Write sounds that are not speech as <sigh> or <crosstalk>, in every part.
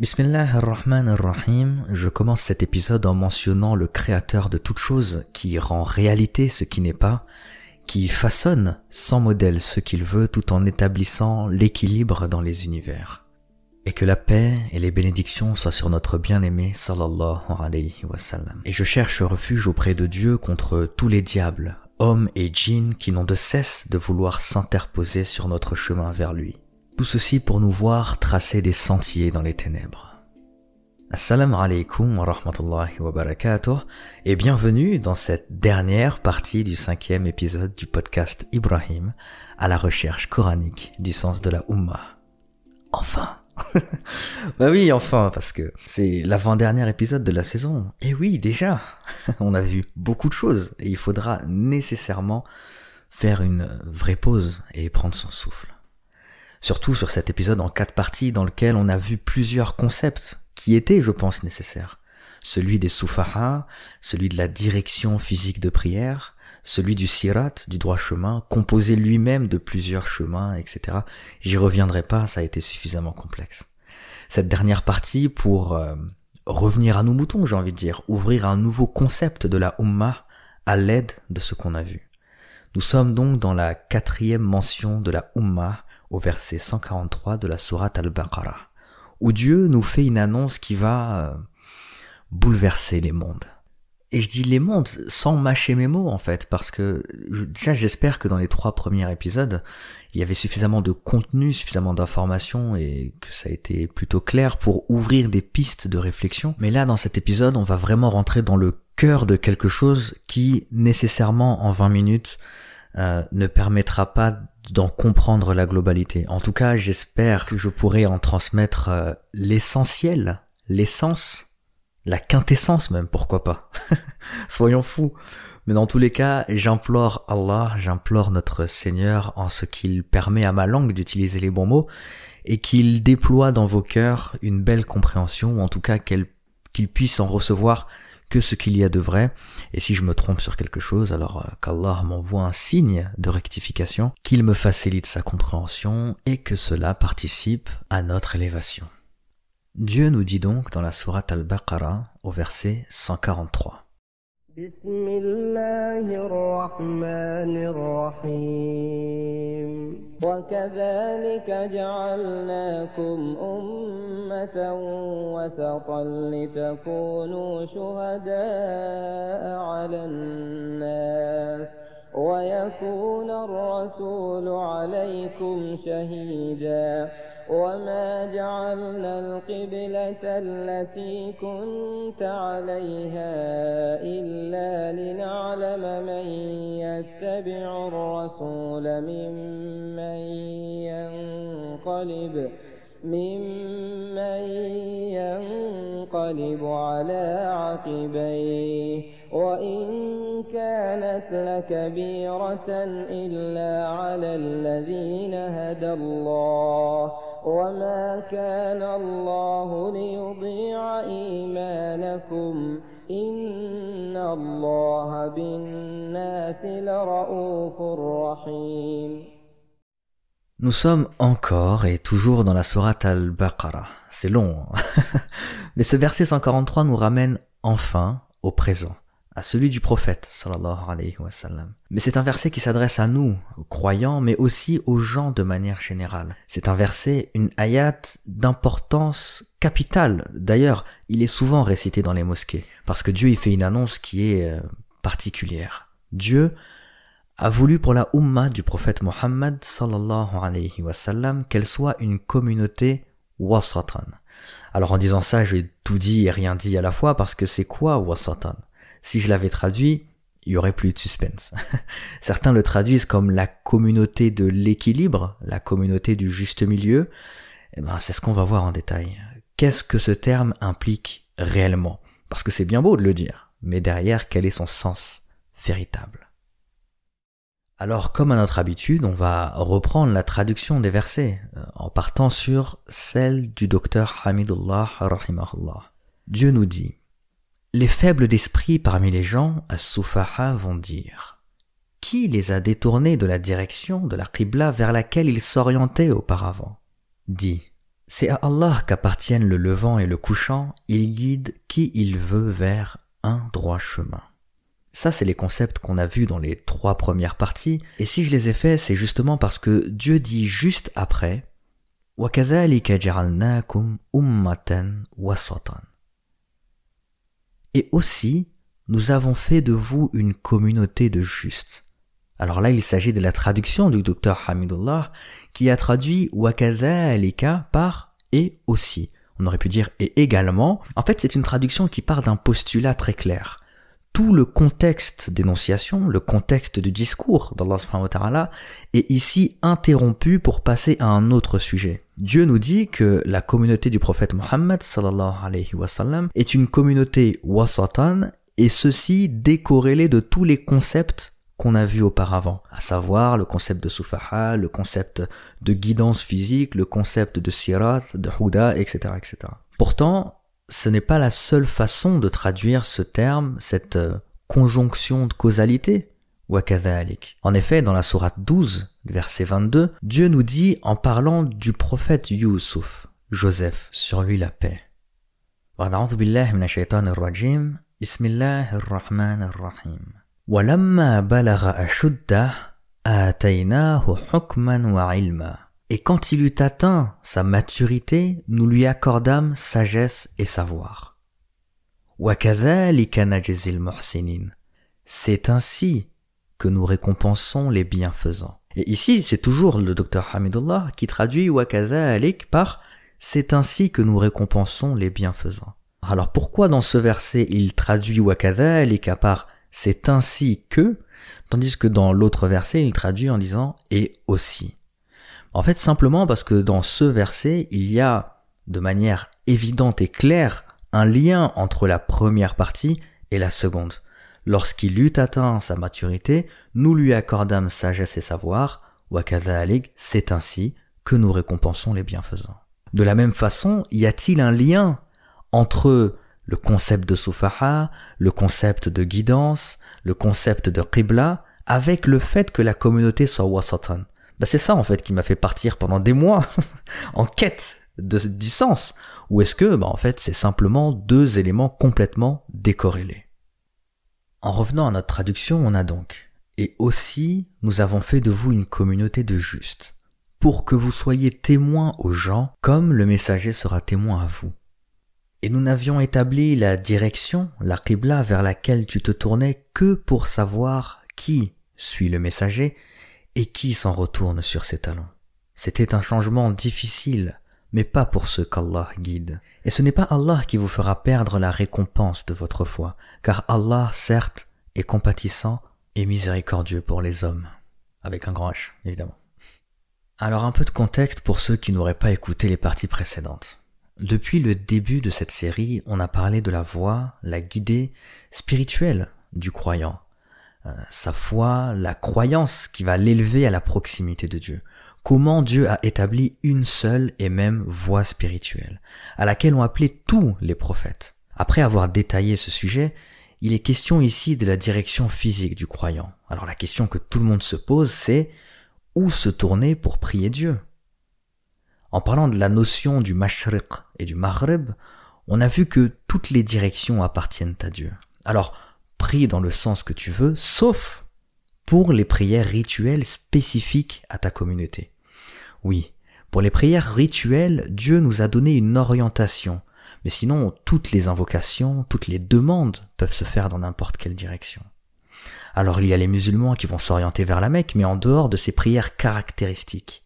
Bismillah ar-Rahman ar-Rahim, je commence cet épisode en mentionnant le créateur de toute chose qui rend réalité ce qui n'est pas, qui façonne sans modèle ce qu'il veut tout en établissant l'équilibre dans les univers. Et que la paix et les bénédictions soient sur notre bien-aimé sallallahu alayhi wa sallam. Et je cherche refuge auprès de Dieu contre tous les diables, hommes et djinns qui n'ont de cesse de vouloir s'interposer sur notre chemin vers lui. Tout ceci pour nous voir tracer des sentiers dans les ténèbres. Assalamu alaikum wa rahmatullahi wa barakatuh et bienvenue dans cette dernière partie du cinquième épisode du podcast Ibrahim à la recherche coranique du sens de la Ummah. Enfin <laughs> Bah oui, enfin, parce que c'est l'avant-dernier épisode de la saison. Et oui, déjà, <laughs> on a vu beaucoup de choses et il faudra nécessairement faire une vraie pause et prendre son souffle. Surtout sur cet épisode en quatre parties dans lequel on a vu plusieurs concepts qui étaient, je pense, nécessaires. Celui des soufaha, celui de la direction physique de prière, celui du sirat, du droit chemin, composé lui-même de plusieurs chemins, etc. J'y reviendrai pas, ça a été suffisamment complexe. Cette dernière partie pour euh, revenir à nos moutons, j'ai envie de dire, ouvrir un nouveau concept de la Ummah à l'aide de ce qu'on a vu. Nous sommes donc dans la quatrième mention de la Ummah au verset 143 de la sourate Al-Baqarah, où Dieu nous fait une annonce qui va euh, bouleverser les mondes. Et je dis les mondes sans mâcher mes mots en fait, parce que déjà j'espère que dans les trois premiers épisodes, il y avait suffisamment de contenu, suffisamment d'informations et que ça a été plutôt clair pour ouvrir des pistes de réflexion. Mais là dans cet épisode, on va vraiment rentrer dans le cœur de quelque chose qui nécessairement en 20 minutes euh, ne permettra pas d'en comprendre la globalité. En tout cas, j'espère que je pourrai en transmettre euh, l'essentiel, l'essence, la quintessence même, pourquoi pas. <laughs> Soyons fous. Mais dans tous les cas, j'implore Allah, j'implore notre Seigneur en ce qu'il permet à ma langue d'utiliser les bons mots et qu'il déploie dans vos cœurs une belle compréhension, ou en tout cas qu'il puisse en recevoir que ce qu'il y a de vrai, et si je me trompe sur quelque chose, alors euh, qu'Allah m'envoie un signe de rectification, qu'il me facilite sa compréhension, et que cela participe à notre élévation. Dieu nous dit donc dans la sourate Al-Baqarah au verset 143. وكذلك جعلناكم أمة وسطا لتكونوا شهداء على الناس ويكون الرسول عليكم شهيداً وما جعلنا القبلة التي كنت عليها إلا لنعلم من يتبع الرسول ممن ينقلب ممن ينقلب على عقبيه وإن كانت لكبيرة إلا على الذين هدى الله وما كان الله ليضيع إيمانكم إن الله بالناس لرؤوف رحيم Nous sommes encore et toujours dans la sourate al-Baqarah. C'est long, hein. <laughs> mais ce verset 143 nous ramène enfin au présent à celui du prophète sallallahu alayhi wa sallam. Mais c'est un verset qui s'adresse à nous, aux croyants, mais aussi aux gens de manière générale. C'est un verset, une ayat d'importance capitale. D'ailleurs, il est souvent récité dans les mosquées, parce que Dieu y fait une annonce qui est euh, particulière. Dieu a voulu pour la Ummah du prophète Mohammed sallallahu alayhi wa sallam qu'elle soit une communauté wasatan. Alors en disant ça, j'ai tout dit et rien dit à la fois parce que c'est quoi wasatan? Si je l'avais traduit, il y aurait plus de suspense. <laughs> Certains le traduisent comme la communauté de l'équilibre, la communauté du juste milieu. Eh ben, c'est ce qu'on va voir en détail. Qu'est-ce que ce terme implique réellement? Parce que c'est bien beau de le dire, mais derrière, quel est son sens véritable? Alors, comme à notre habitude, on va reprendre la traduction des versets, euh, en partant sur celle du docteur Hamidullah rahimahullah. Dieu nous dit les faibles d'esprit parmi les gens, à Soufaha, vont dire Qui les a détournés de la direction de la Qibla vers laquelle ils s'orientaient auparavant? Dit C'est à Allah qu'appartiennent le levant et le couchant, il guide qui il veut vers un droit chemin. Ça, c'est les concepts qu'on a vus dans les trois premières parties, et si je les ai faits, c'est justement parce que Dieu dit juste après Et aussi, nous avons fait de vous une communauté de justes. Alors là, il s'agit de la traduction du docteur Hamidullah qui a traduit wakadhalika par et aussi. On aurait pu dire et également. En fait, c'est une traduction qui part d'un postulat très clair. Tout le contexte d'énonciation, le contexte du discours d'Allah subhanahu wa ta'ala est ici interrompu pour passer à un autre sujet. Dieu nous dit que la communauté du prophète Mohammed sallallahu alayhi wa sallam est une communauté wasatan et ceci décorrélé de tous les concepts qu'on a vus auparavant, à savoir le concept de sufaha, le concept de guidance physique, le concept de sirat, de huda, etc., etc. Pourtant, ce n'est pas la seule façon de traduire ce terme, cette euh, conjonction de causalité. En effet, dans la sourate 12, verset 22, Dieu nous dit en parlant du prophète Yusuf, Joseph, sur lui la paix. Et quand il eut atteint sa maturité, nous lui accordâmes sagesse et savoir. C'est ainsi que nous récompensons les bienfaisants. Et ici, c'est toujours le docteur Hamidullah qui traduit wakadhalik par c'est ainsi que nous récompensons les bienfaisants. Alors pourquoi dans ce verset il traduit wakadhalik par c'est ainsi que, tandis que dans l'autre verset, il traduit en disant et aussi. En fait, simplement parce que dans ce verset, il y a, de manière évidente et claire, un lien entre la première partie et la seconde. Lorsqu'il eut atteint sa maturité, nous lui accordâmes sagesse et savoir, wakadhalik, c'est ainsi que nous récompensons les bienfaisants. De la même façon, y a-t-il un lien entre le concept de Sufaha, le concept de guidance, le concept de Qibla, avec le fait que la communauté soit wasatan? Bah c'est ça en fait qui m'a fait partir pendant des mois <laughs> en quête du sens. Ou est-ce que, bah en fait, c'est simplement deux éléments complètement décorrélés. En revenant à notre traduction, on a donc et aussi nous avons fait de vous une communauté de justes, pour que vous soyez témoins aux gens comme le messager sera témoin à vous. Et nous n'avions établi la direction, la vers laquelle tu te tournais que pour savoir qui suit le messager et qui s'en retourne sur ses talons. C'était un changement difficile, mais pas pour ceux qu'Allah guide. Et ce n'est pas Allah qui vous fera perdre la récompense de votre foi, car Allah, certes, est compatissant et miséricordieux pour les hommes. Avec un grand H, évidemment. Alors un peu de contexte pour ceux qui n'auraient pas écouté les parties précédentes. Depuis le début de cette série, on a parlé de la voie, la guidée spirituelle du croyant, sa foi, la croyance qui va l'élever à la proximité de Dieu. Comment Dieu a établi une seule et même voie spirituelle, à laquelle ont appelé tous les prophètes. Après avoir détaillé ce sujet, il est question ici de la direction physique du croyant. Alors la question que tout le monde se pose, c'est où se tourner pour prier Dieu? En parlant de la notion du mashriq et du maghreb, on a vu que toutes les directions appartiennent à Dieu. Alors, prie dans le sens que tu veux, sauf pour les prières rituelles spécifiques à ta communauté. Oui, pour les prières rituelles, Dieu nous a donné une orientation, mais sinon toutes les invocations, toutes les demandes peuvent se faire dans n'importe quelle direction. Alors il y a les musulmans qui vont s'orienter vers la Mecque, mais en dehors de ces prières caractéristiques.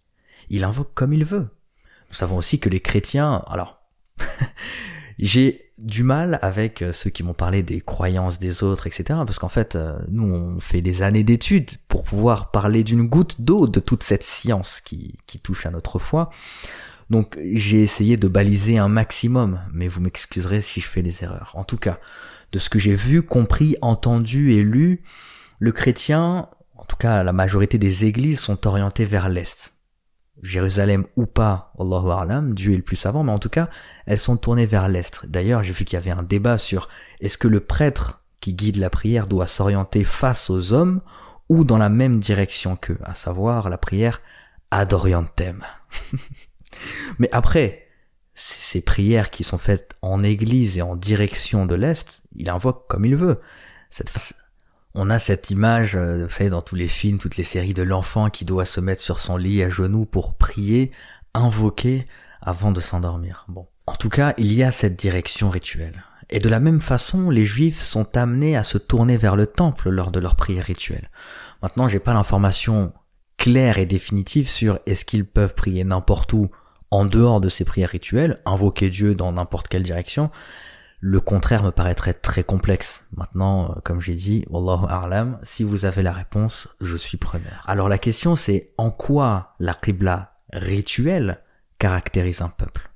Il invoque comme il veut. Nous savons aussi que les chrétiens, alors, <laughs> j'ai du mal avec euh, ceux qui m'ont parlé des croyances des autres, etc. Parce qu'en fait, euh, nous, on fait des années d'études pour pouvoir parler d'une goutte d'eau de toute cette science qui, qui touche à notre foi. Donc, j'ai essayé de baliser un maximum, mais vous m'excuserez si je fais des erreurs. En tout cas, de ce que j'ai vu, compris, entendu et lu, le chrétien, en tout cas la majorité des églises, sont orientées vers l'Est. Jérusalem ou pas, Allahu A'lam, Dieu est le plus savant, mais en tout cas, elles sont tournées vers l'Est. D'ailleurs, j'ai vu qu'il y avait un débat sur est-ce que le prêtre qui guide la prière doit s'orienter face aux hommes ou dans la même direction qu'eux, à savoir la prière ad orientem. <laughs> mais après, ces prières qui sont faites en église et en direction de l'Est, il invoque comme il veut. Cette on a cette image, euh, vous savez, dans tous les films, toutes les séries de l'enfant qui doit se mettre sur son lit à genoux pour prier, invoquer avant de s'endormir. Bon. En tout cas, il y a cette direction rituelle. Et de la même façon, les juifs sont amenés à se tourner vers le temple lors de leurs prières rituelles. Maintenant, j'ai pas l'information claire et définitive sur est-ce qu'ils peuvent prier n'importe où en dehors de ces prières rituelles, invoquer Dieu dans n'importe quelle direction. Le contraire me paraîtrait très complexe. Maintenant, euh, comme j'ai dit, Wallahu a'lam, si vous avez la réponse, je suis preneur. Alors la question c'est en quoi la qibla rituelle caractérise un peuple?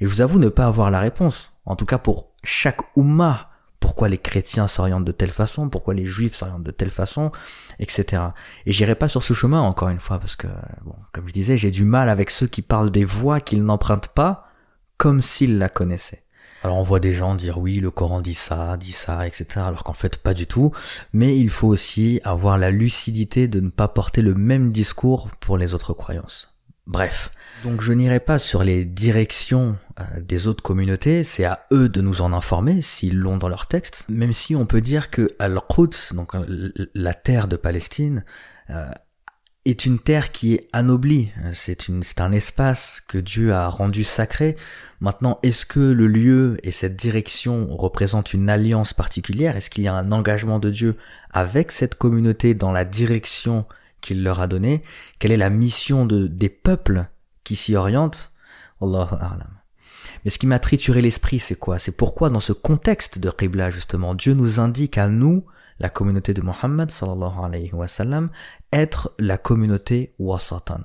Et je vous avoue ne pas avoir la réponse. En tout cas pour chaque umma pourquoi les chrétiens s'orientent de telle façon, pourquoi les juifs s'orientent de telle façon, etc. Et j'irai pas sur ce chemin encore une fois parce que, bon, comme je disais, j'ai du mal avec ceux qui parlent des voies qu'ils n'empruntent pas comme s'ils la connaissaient. Alors on voit des gens dire oui, le Coran dit ça, dit ça, etc. Alors qu'en fait pas du tout. Mais il faut aussi avoir la lucidité de ne pas porter le même discours pour les autres croyances. Bref, donc je n'irai pas sur les directions euh, des autres communautés, c'est à eux de nous en informer s'ils l'ont dans leur texte, même si on peut dire que Al-Quds, donc euh, la terre de Palestine, euh, est une terre qui est anoblie, c'est une, c'est un espace que Dieu a rendu sacré. Maintenant, est-ce que le lieu et cette direction représentent une alliance particulière? Est-ce qu'il y a un engagement de Dieu avec cette communauté dans la direction qu'il leur a donnée? Quelle est la mission de, des peuples qui s'y oriente, Allah. Mais ce qui m'a trituré l'esprit, c'est quoi? C'est pourquoi dans ce contexte de Qibla, justement, Dieu nous indique à nous, la communauté de Muhammad, sallallahu alayhi wa sallam, être la communauté wasatan.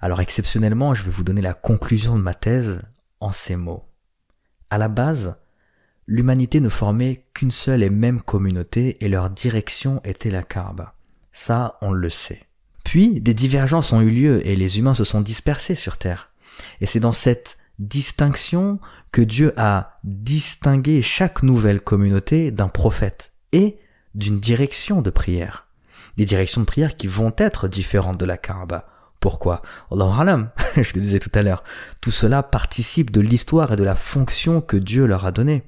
Alors exceptionnellement, je vais vous donner la conclusion de ma thèse en ces mots. À la base, l'humanité ne formait qu'une seule et même communauté et leur direction était la Kaaba. Ça, on le sait. Puis, des divergences ont eu lieu et les humains se sont dispersés sur Terre. Et c'est dans cette distinction que Dieu a distingué chaque nouvelle communauté d'un prophète et d'une direction de prière. Des directions de prière qui vont être différentes de la Kaaba. Pourquoi? Allah <laughs> je le disais tout à l'heure, tout cela participe de l'histoire et de la fonction que Dieu leur a donnée.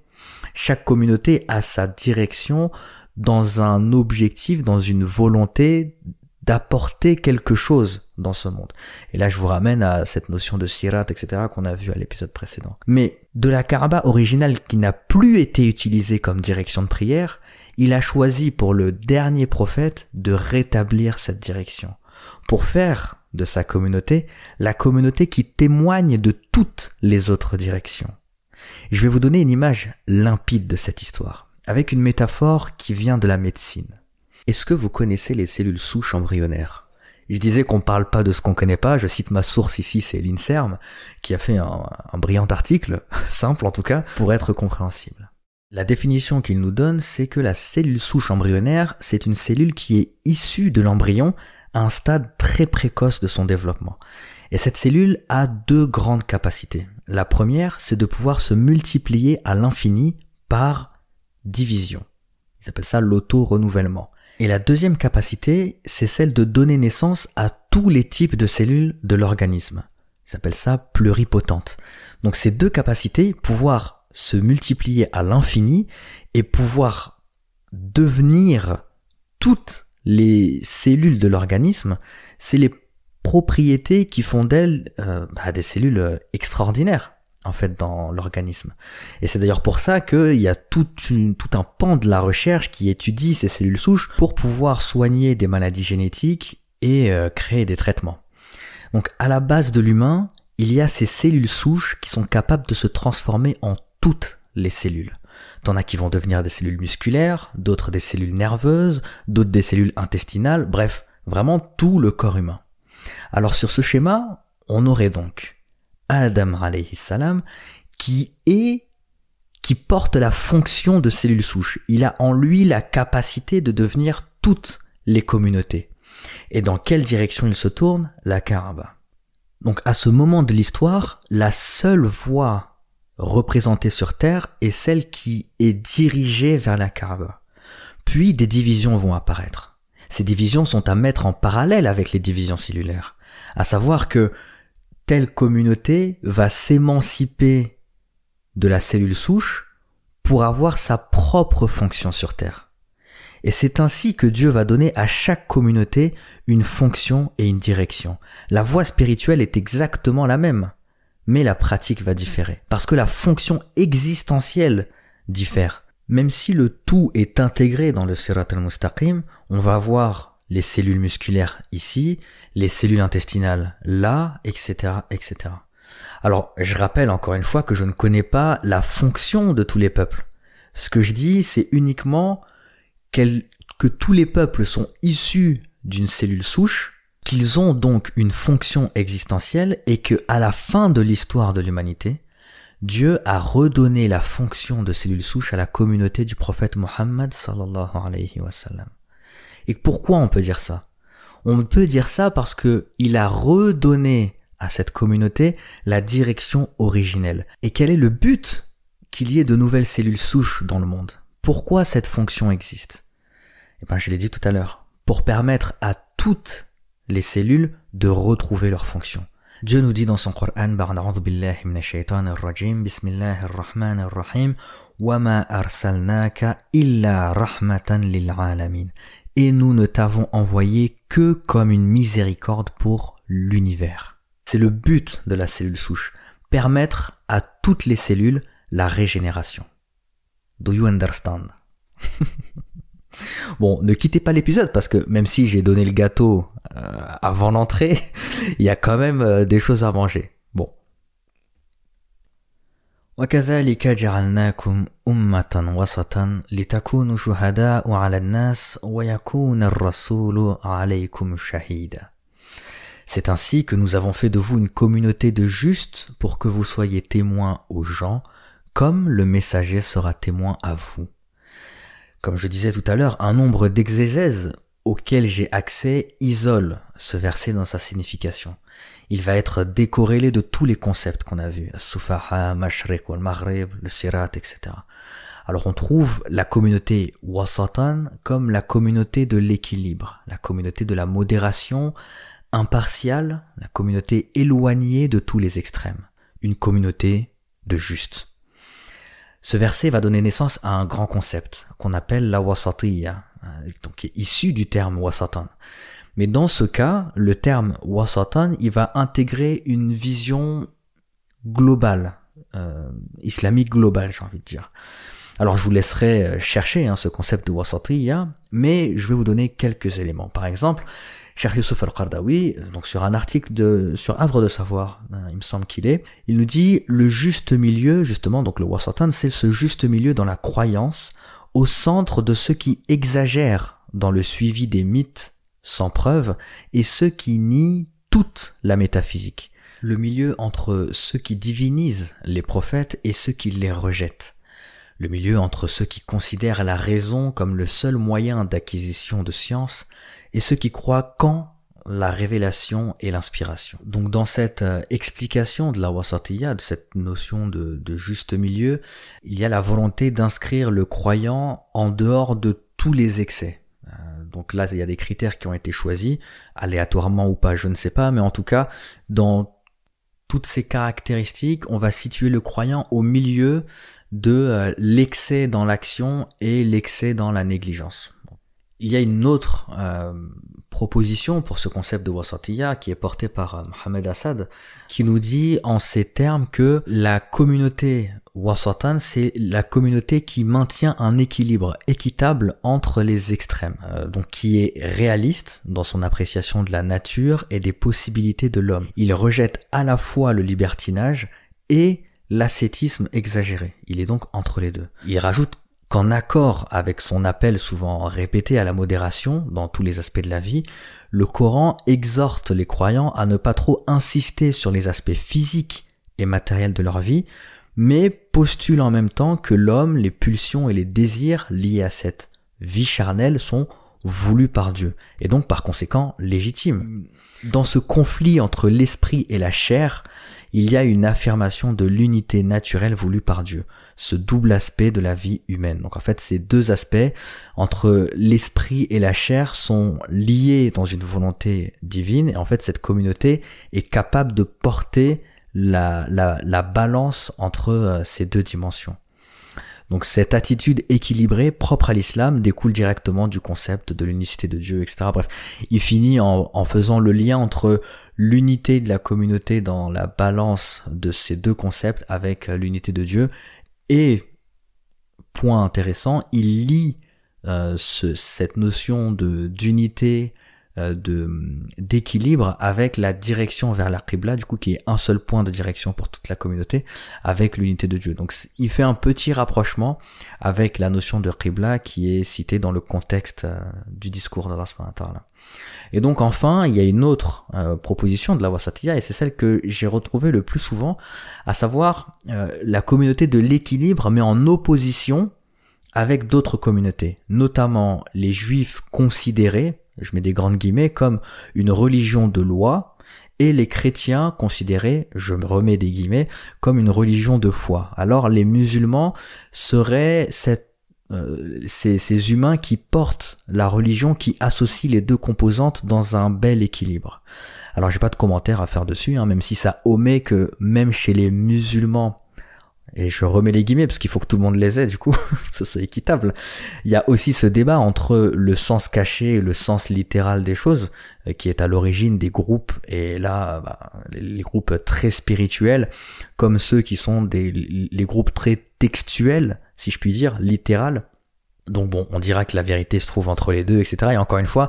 Chaque communauté a sa direction dans un objectif, dans une volonté d'apporter quelque chose dans ce monde. Et là, je vous ramène à cette notion de sirat, etc., qu'on a vu à l'épisode précédent. Mais de la Kaaba originale qui n'a plus été utilisée comme direction de prière, il a choisi pour le dernier prophète de rétablir cette direction, pour faire de sa communauté la communauté qui témoigne de toutes les autres directions. Je vais vous donner une image limpide de cette histoire, avec une métaphore qui vient de la médecine. Est-ce que vous connaissez les cellules souches embryonnaires? Je disais qu'on parle pas de ce qu'on connaît pas, je cite ma source ici, c'est l'INSERM, qui a fait un, brillant article, <laughs> simple en tout cas, pour être compréhensible. La définition qu'il nous donne, c'est que la cellule souche embryonnaire, c'est une cellule qui est issue de l'embryon à un stade très précoce de son développement. Et cette cellule a deux grandes capacités. La première, c'est de pouvoir se multiplier à l'infini par division. Ils appellent ça l'auto-renouvellement. Et la deuxième capacité, c'est celle de donner naissance à tous les types de cellules de l'organisme. Ils appellent ça pluripotente. Donc ces deux capacités, pouvoir se multiplier à l'infini et pouvoir devenir toutes les cellules de l'organisme, c'est les propriétés qui font d'elles euh, bah, des cellules extraordinaires en fait dans l'organisme. Et c'est d'ailleurs pour ça qu'il y a tout, tout un pan de la recherche qui étudie ces cellules souches pour pouvoir soigner des maladies génétiques et euh, créer des traitements. Donc à la base de l'humain, il y a ces cellules souches qui sont capables de se transformer en toutes les cellules. T'en as qui vont devenir des cellules musculaires, d'autres des cellules nerveuses, d'autres des cellules intestinales, bref, vraiment tout le corps humain. Alors sur ce schéma, on aurait donc Adam alayhi salam, qui est qui porte la fonction de cellule souche. Il a en lui la capacité de devenir toutes les communautés. Et dans quelle direction il se tourne? La Kaaba. Donc à ce moment de l'histoire, la seule voie représentée sur Terre est celle qui est dirigée vers la Kaaba. Puis des divisions vont apparaître. Ces divisions sont à mettre en parallèle avec les divisions cellulaires. À savoir que telle communauté va s'émanciper de la cellule souche pour avoir sa propre fonction sur Terre. Et c'est ainsi que Dieu va donner à chaque communauté une fonction et une direction. La voie spirituelle est exactement la même, mais la pratique va différer, parce que la fonction existentielle diffère. Même si le tout est intégré dans le Sirat al-Mustaqim, on va voir les cellules musculaires ici, les cellules intestinales là, etc., etc. Alors, je rappelle encore une fois que je ne connais pas la fonction de tous les peuples. Ce que je dis, c'est uniquement que tous les peuples sont issus d'une cellule souche, qu'ils ont donc une fonction existentielle et que à la fin de l'histoire de l'humanité, Dieu a redonné la fonction de cellule souche à la communauté du prophète Mohammed sallallahu alayhi wa sallam. Et pourquoi on peut dire ça? On peut dire ça parce que il a redonné à cette communauté la direction originelle. Et quel est le but qu'il y ait de nouvelles cellules souches dans le monde? Pourquoi cette fonction existe? Eh ben, je l'ai dit tout à l'heure. Pour permettre à toutes les cellules de retrouver leur fonction. Dieu nous dit dans son Coran, billahi rajim, bismillahir wama arsalnaka illa rahmatan lil alamin. Et nous ne t'avons envoyé que comme une miséricorde pour l'univers. C'est le but de la cellule souche, permettre à toutes les cellules la régénération. Do you understand? <laughs> <laughs> Bon, ne quittez pas l'épisode parce que même si j'ai donné le gâteau euh, avant l'entrée, <laughs> il y a quand même euh, des choses à manger. Bon. وكذلك جعلناكم أمة وسطا لتكونوا شهداء على الناس ويكون الرسول عليكم شهيدا. C'est ainsi que nous avons fait de vous une communauté de justes pour que vous soyez témoins aux gens, comme le messager sera témoin à vous. Comme je disais tout à l'heure, un nombre d'exégèses auxquels j'ai accès isole ce verset dans sa signification. Il va être décorrélé de tous les concepts qu'on a vus, Sufaha, Mashriq Maghrib, le Sirat, etc. Alors on trouve la communauté Wasatan comme la communauté de l'équilibre, la communauté de la modération impartiale, la communauté éloignée de tous les extrêmes, une communauté de juste. Ce verset va donner naissance à un grand concept qu'on appelle la wasatiyya, euh, donc qui est issu du terme wasatan. Mais dans ce cas, le terme wasatan, il va intégrer une vision globale, euh, islamique globale, j'ai envie de dire. Alors je vous laisserai euh, chercher hein, ce concept de wasatiyya, mais je vais vous donner quelques éléments. Par exemple, Cheikh Youssef Al-Qardawi, donc sur un article de, sur Havre de Savoir, hein, il me semble qu'il est, il nous dit le juste milieu, justement, donc le wasatan, c'est ce juste milieu dans la croyance, au centre de ceux qui exagèrent dans le suivi des mythes sans preuve et ceux qui nient toute la métaphysique. Le milieu entre ceux qui divinisent les prophètes et ceux qui les rejettent. Le milieu entre ceux qui considèrent la raison comme le seul moyen d'acquisition de science et ceux qui croient qu'en la révélation et l'inspiration. Donc dans cette euh, explication de la wasatiyya, de cette notion de, de, juste milieu, il y a la volonté d'inscrire le croyant en dehors de tous les excès. Euh, donc là, il y a des critères qui ont été choisis, aléatoirement ou pas, je ne sais pas, mais en tout cas, dans toutes ces caractéristiques, on va situer le croyant au milieu de euh, l'excès dans l'action et l'excès dans la négligence. Il y a une autre euh, proposition pour ce concept de wasatiyya qui est porté par euh, Mohamed Assad, qui nous dit en ces termes que la communauté wasatan, c'est la communauté qui maintient un équilibre équitable entre les extrêmes, euh, donc qui est réaliste dans son appréciation de la nature et des possibilités de l'homme. Il rejette à la fois le libertinage et l'ascétisme exagéré. Il est donc entre les deux. Il rajoute qu'en accord avec son appel souvent répété à la modération dans tous les aspects de la vie, le Coran exhorte les croyants à ne pas trop insister sur les aspects physiques et matériels de leur vie, mais postule en même temps que l'homme, les pulsions et les désirs liés à cette vie charnelle sont voulus par Dieu, et donc par conséquent légitimes. Dans ce conflit entre l'esprit et la chair, il y a une affirmation de l'unité naturelle voulue par Dieu, ce double aspect de la vie humaine. Donc en fait, ces deux aspects entre l'esprit et la chair sont liés dans une volonté divine et en fait cette communauté est capable de porter la, la, la balance entre euh, ces deux dimensions. Donc cette attitude équilibrée propre à l'islam découle directement du concept de l'unicité de Dieu, etc. Bref, il finit en, en faisant le lien entre l'unité de la communauté dans la balance de ces deux concepts avec l'unité de Dieu. Et, point intéressant, il lie euh, ce, cette notion de d'unité euh, de d'équilibre avec la direction vers la du coup qui est un seul point de direction pour toute la communauté, avec l'unité de Dieu. Donc il fait un petit rapprochement avec la notion de Qibla qui est citée dans le contexte euh, du discours d'Allah Et donc enfin, il y a une autre euh, proposition de la Wasatiyya, et c'est celle que j'ai retrouvée le plus souvent, à savoir la communauté de l'équilibre, mais en opposition avec d'autres communautés, notamment les juifs considérés, je mets des grandes guillemets, comme une religion de loi, et les chrétiens considérés, je me remets des guillemets, comme une religion de foi. Alors les musulmans seraient cette, euh, ces, humains qui portent la religion, qui associent les deux composantes dans un bel équilibre. Alors j'ai pas de commentaire à faire dessus, hein, même si ça omet que même chez les musulmans, et je remets les guillemets parce qu'il faut que tout le monde les ait du coup, <laughs> ça c'est équitable. Il y a aussi ce débat entre le sens caché et le sens littéral des choses euh, qui est à l'origine des groupes et là bah, les groupes très spirituels comme ceux qui sont des les groupes très textuels si je puis dire, littéral. Donc bon, on dira que la vérité se trouve entre les deux, etc. Et encore une fois,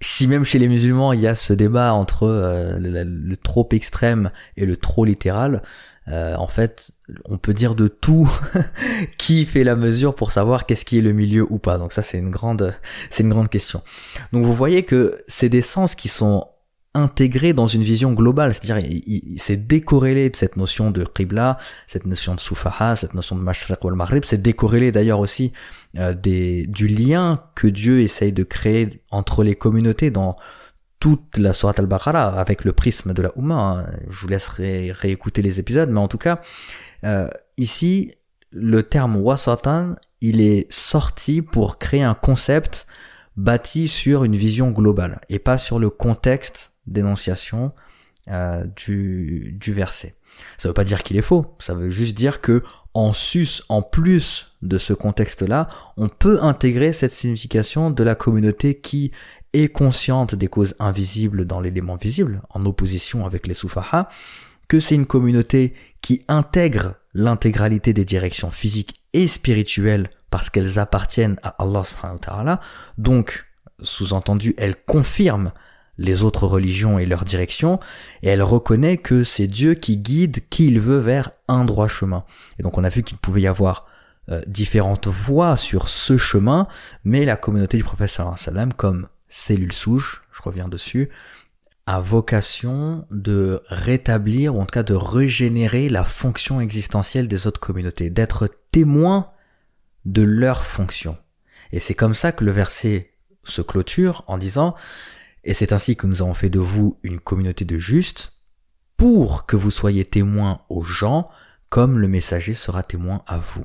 si même chez les musulmans il y a ce débat entre euh, le, trop extrême et le trop littéral, euh, en fait, on peut dire de tout <laughs> qui fait la mesure pour savoir qu'est-ce qui est le milieu ou pas. Donc ça, c'est une grande, c'est une grande question. Donc vous voyez que c'est des sens qui sont intégrés dans une vision globale, c'est-à-dire c'est décorrélé de cette notion de qibla, cette notion de sufaha, cette notion de mashriq wal maghrib, c'est décorrélé d'ailleurs aussi euh, du lien que Dieu essaye de créer entre les communautés dans toute la Surat al-Baqarah avec le prisme de la Ummah. Hein. Je vous laisserai réécouter les épisodes, mais en tout cas, euh, ici, le terme wasatan, il est sorti pour créer un concept bâti sur une vision globale et pas sur le contexte d'énonciation euh, du, du verset. Ça veut pas dire qu'il est faux, ça veut juste dire que en sus, en plus de ce contexte-là, on peut intégrer cette signification de la communauté qui est consciente des causes invisibles dans l'élément visible, en opposition avec les Soufaha, que c'est une communauté qui intègre l'intégralité des directions physiques et spirituelles parce qu'elles appartiennent à Allah subhanahu wa ta'ala, donc, sous-entendu, elle confirme les autres religions et leurs directions, et elle reconnaît que c'est Dieu qui guide qui il veut vers un droit chemin. Et donc on a vu qu'il pouvait y avoir euh, différentes voies sur ce chemin, mais la communauté du prophète sallam comme cellule souche, je reviens dessus, a vocation de rétablir ou en tout cas de régénérer la fonction existentielle des autres communautés, d'être témoin de leur fonction. Et c'est comme ça que le verset se clôture en disant et c'est ainsi que nous avons fait de vous une communauté de justes pour que vous soyez témoins aux gens comme le messager sera témoin à vous.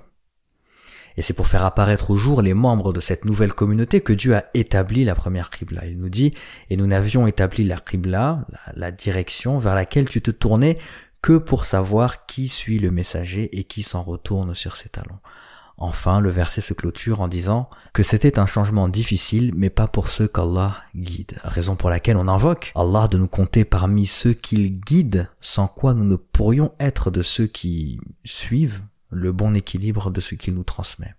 Et c'est pour faire apparaître au jour les membres de cette nouvelle communauté que Dieu a établi la première Qibla. Il nous dit, et nous n'avions établi la Qibla, la, direction vers laquelle tu te tournais que pour savoir qui suit le messager et qui s'en retourne sur ses talons. Enfin, le verset se clôture en disant que c'était un changement difficile, mais pas pour ceux qu'Allah guide. Raison pour laquelle on invoque Allah de nous compter parmi ceux qu'il guide, sans quoi nous ne pourrions être de ceux qui suivent le bon équilibre de ce qu'il nous transmet.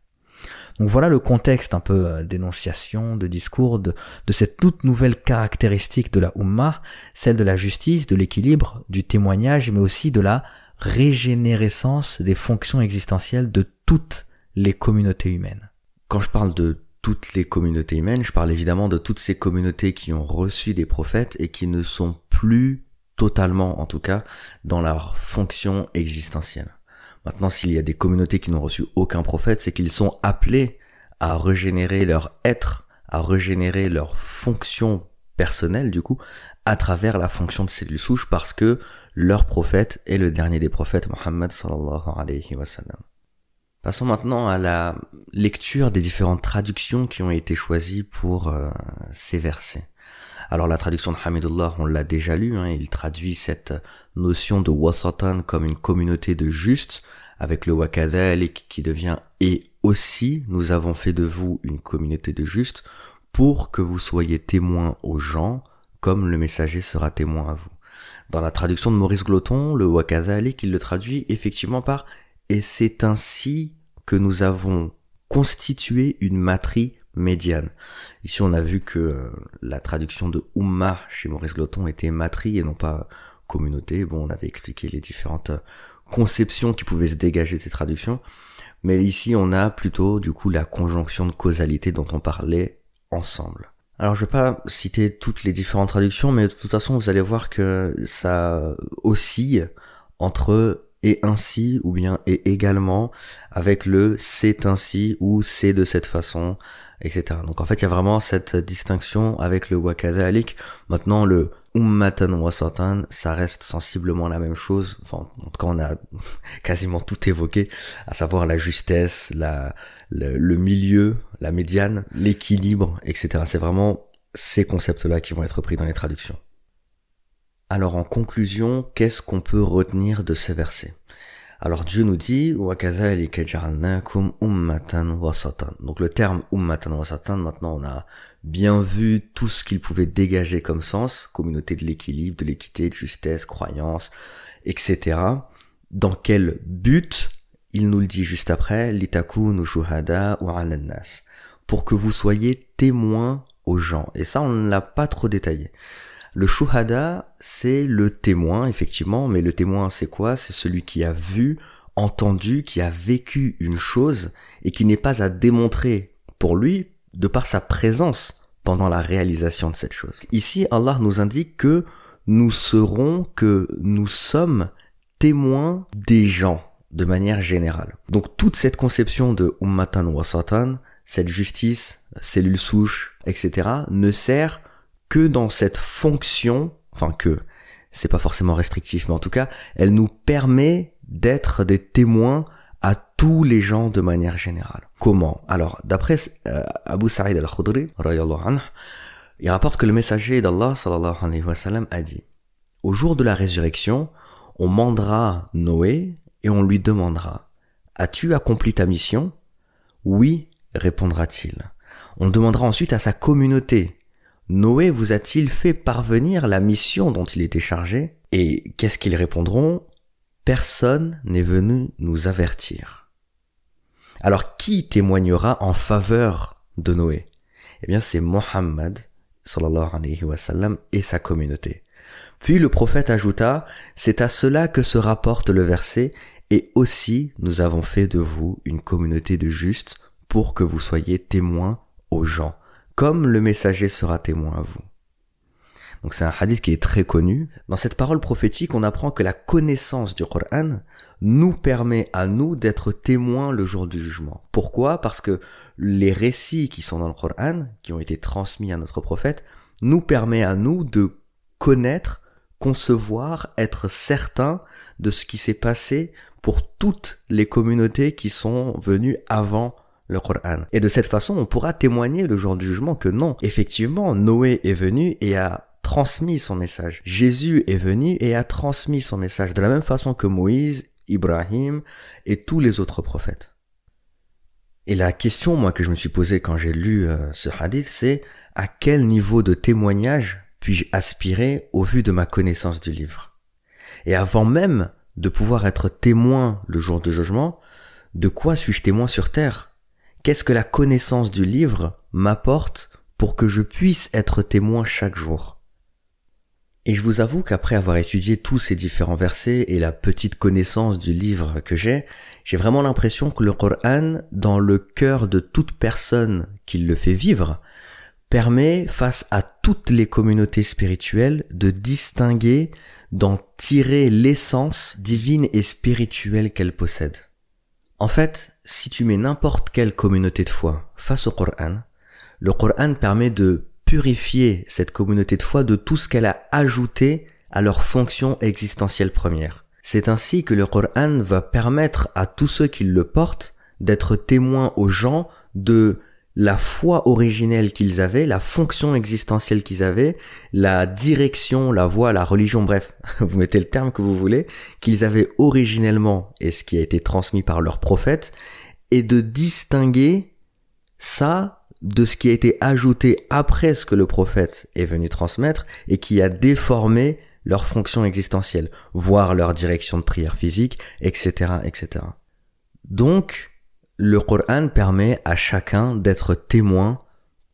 Donc voilà le contexte un peu euh, d'énonciation, de discours, de, de, cette toute nouvelle caractéristique de la Ummah, celle de la justice, de l'équilibre, du témoignage, mais aussi de la régénérescence des fonctions existentielles de toutes les communautés humaines. Quand je parle de toutes les communautés humaines, je parle évidemment de toutes ces communautés qui ont reçu des prophètes et qui ne sont plus totalement, en tout cas, dans leur fonction existentielle. Maintenant, s'il y a des communautés qui n'ont reçu aucun prophète, c'est qu'ils sont appelés à régénérer leur être, à régénérer leur fonction personnelle, du coup, à travers la fonction de cellule souche, parce que leur prophète et le dernier des prophètes, Mohammed sallallahu alayhi wa sallam. Passons maintenant à la lecture des différentes traductions qui ont été choisies pour euh, ces versets. Alors la traduction de Hamidullah, on l'a déjà lu, hein, il traduit cette notion de wasatan comme une communauté de justes, avec le wakadalik qui devient et aussi nous avons fait de vous une communauté de justes pour que vous soyez témoins aux gens comme le messager sera témoin à vous. Dans la traduction de Maurice Gloton, le wakadalik il le traduit effectivement par et c'est ainsi que nous avons constitué une matrice médiane. Ici, on a vu que euh, la traduction de Umma chez Maurice Gloton était matri et non pas communauté. Bon, on avait expliqué les différentes conceptions qui pouvaient se dégager de ces traductions. Mais ici, on a plutôt, du coup, la conjonction de causalité dont on parlait ensemble. Alors, je vais pas citer toutes les différentes traductions, mais de toute façon, vous allez voir que ça oscille entre et ainsi ou bien et également avec le c'est ainsi ou c'est de cette façon etc. Donc en fait il y a vraiment cette distinction avec le wakadalik. Maintenant le ummatan wasatan ça reste sensiblement la même chose. Enfin en tout cas on a <laughs> quasiment tout évoqué, à savoir la justesse, la le, le milieu, la médiane, l'équilibre, etc. C'est vraiment ces concepts-là qui vont être pris dans les traductions. Alors en conclusion, qu'est-ce qu'on peut retenir de ces versets? Alors Dieu nous dit Donc le terme ummatan wasatan, maintenant on a bien vu tout ce qu'il pouvait dégager comme sens, communauté de l'équilibre, de l'équité, de justesse, croyance, etc. Dans quel but? Il nous le dit juste après, litakunu shuhada wa pour que vous soyez témoins aux gens. Et ça, on ne l'a pas trop détaillé. Le shuhada, c'est le témoin, effectivement, mais le témoin, c'est quoi? C'est celui qui a vu, entendu, qui a vécu une chose et qui n'est pas à démontrer pour lui de par sa présence pendant la réalisation de cette chose. Ici, Allah nous indique que nous serons, que nous sommes témoins des gens de manière générale. Donc toute cette conception de ummatan wa satan, cette justice, cellule souche, etc., ne sert que dans cette fonction, enfin que c'est pas forcément restrictif, mais en tout cas, elle nous permet d'être des témoins à tous les gens de manière générale. Comment? Alors, d'après euh, Abu Sa'id al-Khudri, il rapporte que le messager d'Allah sallallahu alayhi wa sallam a dit Au jour de la résurrection, on mandera Noé et on lui demandera As-tu accompli ta mission? Oui, répondra-t-il. On demandera ensuite à sa communauté Noé vous a-t-il fait parvenir la mission dont il était chargé? Et qu'est-ce qu'ils répondront? Personne n'est venu nous avertir. Alors qui témoignera en faveur de Noé? Eh bien c'est Mohammed et sa communauté. Puis le prophète ajouta, c'est à cela que se rapporte le verset, et aussi nous avons fait de vous une communauté de justes pour que vous soyez témoins aux gens comme le messager sera témoin à vous. Donc c'est un hadith qui est très connu. Dans cette parole prophétique, on apprend que la connaissance du Coran nous permet à nous d'être témoins le jour du jugement. Pourquoi? Parce que les récits qui sont dans le Coran, qui ont été transmis à notre prophète, nous permet à nous de connaître, concevoir, être certain de ce qui s'est passé pour toutes les communautés qui sont venues avant le Coran. Et de cette façon, on pourra témoigner le jour du jugement que non, effectivement, Noé est venu et a transmis son message. Jésus est venu et a transmis son message de la même façon que Moïse, Ibrahim et tous les autres prophètes. Et la question, moi, que je me suis posée quand j'ai lu euh, ce hadith, c'est à quel niveau de témoignage puis-je aspirer au vu de ma connaissance du livre? Et avant même de pouvoir être témoin le jour du jugement, de quoi suis-je témoin sur terre? Qu'est-ce que la connaissance du livre m'apporte pour que je puisse être témoin chaque jour? Et je vous avoue qu'après avoir étudié tous ces différents versets et la petite connaissance du livre que j'ai, j'ai vraiment l'impression que le Coran, dans le cœur de toute personne qui le fait vivre, permet, face à toutes les communautés spirituelles, de distinguer, d'en tirer l'essence divine et spirituelle qu'elle possède. En fait, si tu mets n'importe quelle communauté de foi face au Coran, le Coran permet de purifier cette communauté de foi de tout ce qu'elle a ajouté à leur fonction existentielle première. C'est ainsi que le Coran va permettre à tous ceux qui le portent d'être témoins aux gens de la foi originelle qu'ils avaient, la fonction existentielle qu'ils avaient, la direction, la voie, la religion, bref, <laughs> vous mettez le terme que vous voulez, qu'ils avaient originellement et ce qui a été transmis par leurs prophètes, et de distinguer ça de ce qui a été ajouté après ce que le prophète est venu transmettre et qui a déformé leur fonction existentielle, voire leur direction de prière physique, etc., etc. Donc, le Coran permet à chacun d'être témoin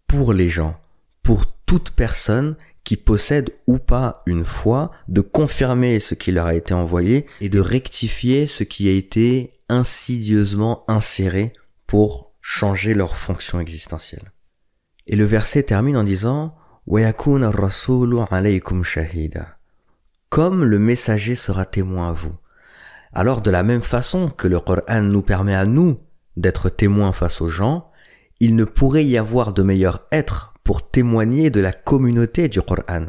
pour les gens, pour toute personne qui possède ou pas une foi, de confirmer ce qui leur a été envoyé et de rectifier ce qui a été insidieusement inséré pour changer leur fonction existentielle. Et le verset termine en disant Comme le messager sera témoin à vous. Alors de la même façon que le Coran nous permet à nous d'être témoins face aux gens, il ne pourrait y avoir de meilleur être pour témoigner de la communauté du Coran,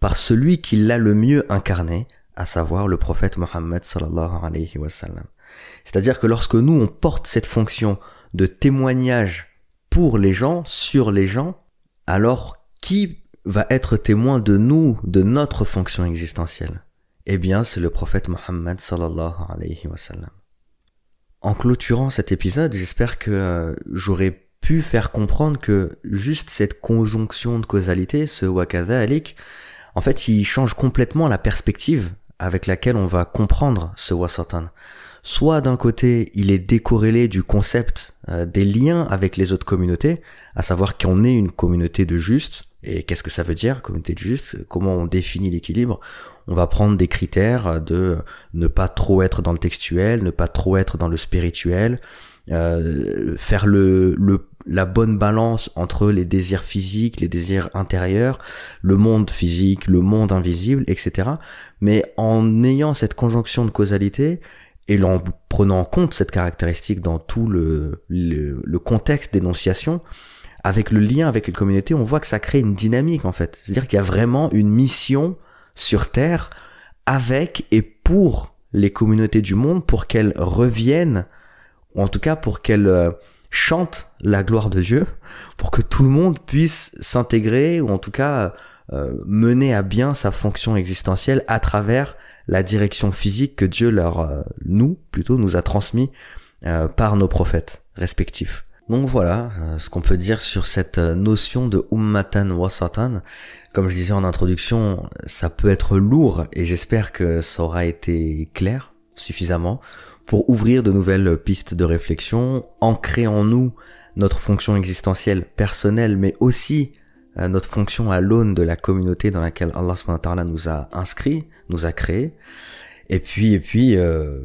par celui qui l'a le mieux incarné, à savoir le prophète Mohammed sallallahu alayhi wa. C'est-à-dire que lorsque nous on porte cette fonction de témoignage pour les gens, sur les gens, alors qui va être témoin de nous, de notre fonction existentielle? Eh bien, c'est le prophète Mohammed sallallahu alayhi wa sallam. En clôturant cet épisode, j'espère que euh, j'aurais pu faire comprendre que juste cette conjonction de causalité, ce wakadhalik, en fait, il change complètement la perspective avec laquelle on va comprendre ce wasatan. Soit d'un côté, il est décorrélé du concept euh, des liens avec les autres communautés, à savoir qu'on est une communauté de justes, et qu'est-ce que ça veut dire, communauté de justes Comment on définit l'équilibre? On va prendre des critères de ne pas trop être dans le textuel, ne pas trop être dans le spirituel, euh, faire la bonne balance entre les désirs physiques, les désirs intérieurs, le monde physique, le monde invisible, etc. Mais en ayant cette conjonction de causalité et en prenant en compte cette caractéristique dans tout le, le, le contexte d'énonciation, avec le lien avec les communautés, on voit que ça crée une dynamique en fait. C'est-à-dire qu'il y a vraiment une mission sur Terre avec et pour les communautés du monde pour qu'elles reviennent, ou en tout cas pour qu'elles euh, chantent la gloire de Dieu, pour que tout le monde puisse s'intégrer, ou en tout cas euh, mener à bien sa fonction existentielle à travers la direction physique que Dieu leur, euh, nous, plutôt, nous a transmis par nos prophètes respectifs. Donc voilà euh, ce qu'on peut dire sur cette euh, notion de ummatan wasatan. Comme je disais en introduction, ça peut être lourd et j'espère que ça aura été clair suffisamment pour ouvrir de nouvelles pistes de réflexion, ancrer en nous notre fonction existentielle personnelle, mais aussi euh, notre fonction à l'aune de la communauté dans laquelle Allah nous a inscrits, nous a créés. Et puis, et puis, euh...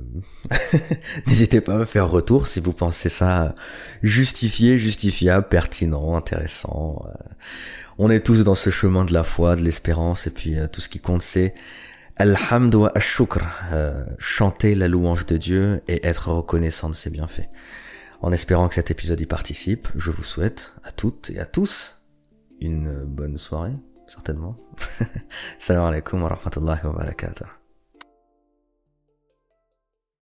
<laughs> n'hésitez pas à me faire retour si vous pensez ça justifié, justifiable, pertinent, intéressant. Euh. On est tous dans ce chemin de la foi, de l'espérance, et puis euh, tout ce qui compte, c'est Alhamdu wa shukr euh, chanter la louange de Dieu et être reconnaissant de ses bienfaits. En espérant que cet épisode y participe, je vous souhaite à toutes et à tous une bonne soirée, certainement. <laughs> Salam alaikum wa rahmatullahi wa barakatuh.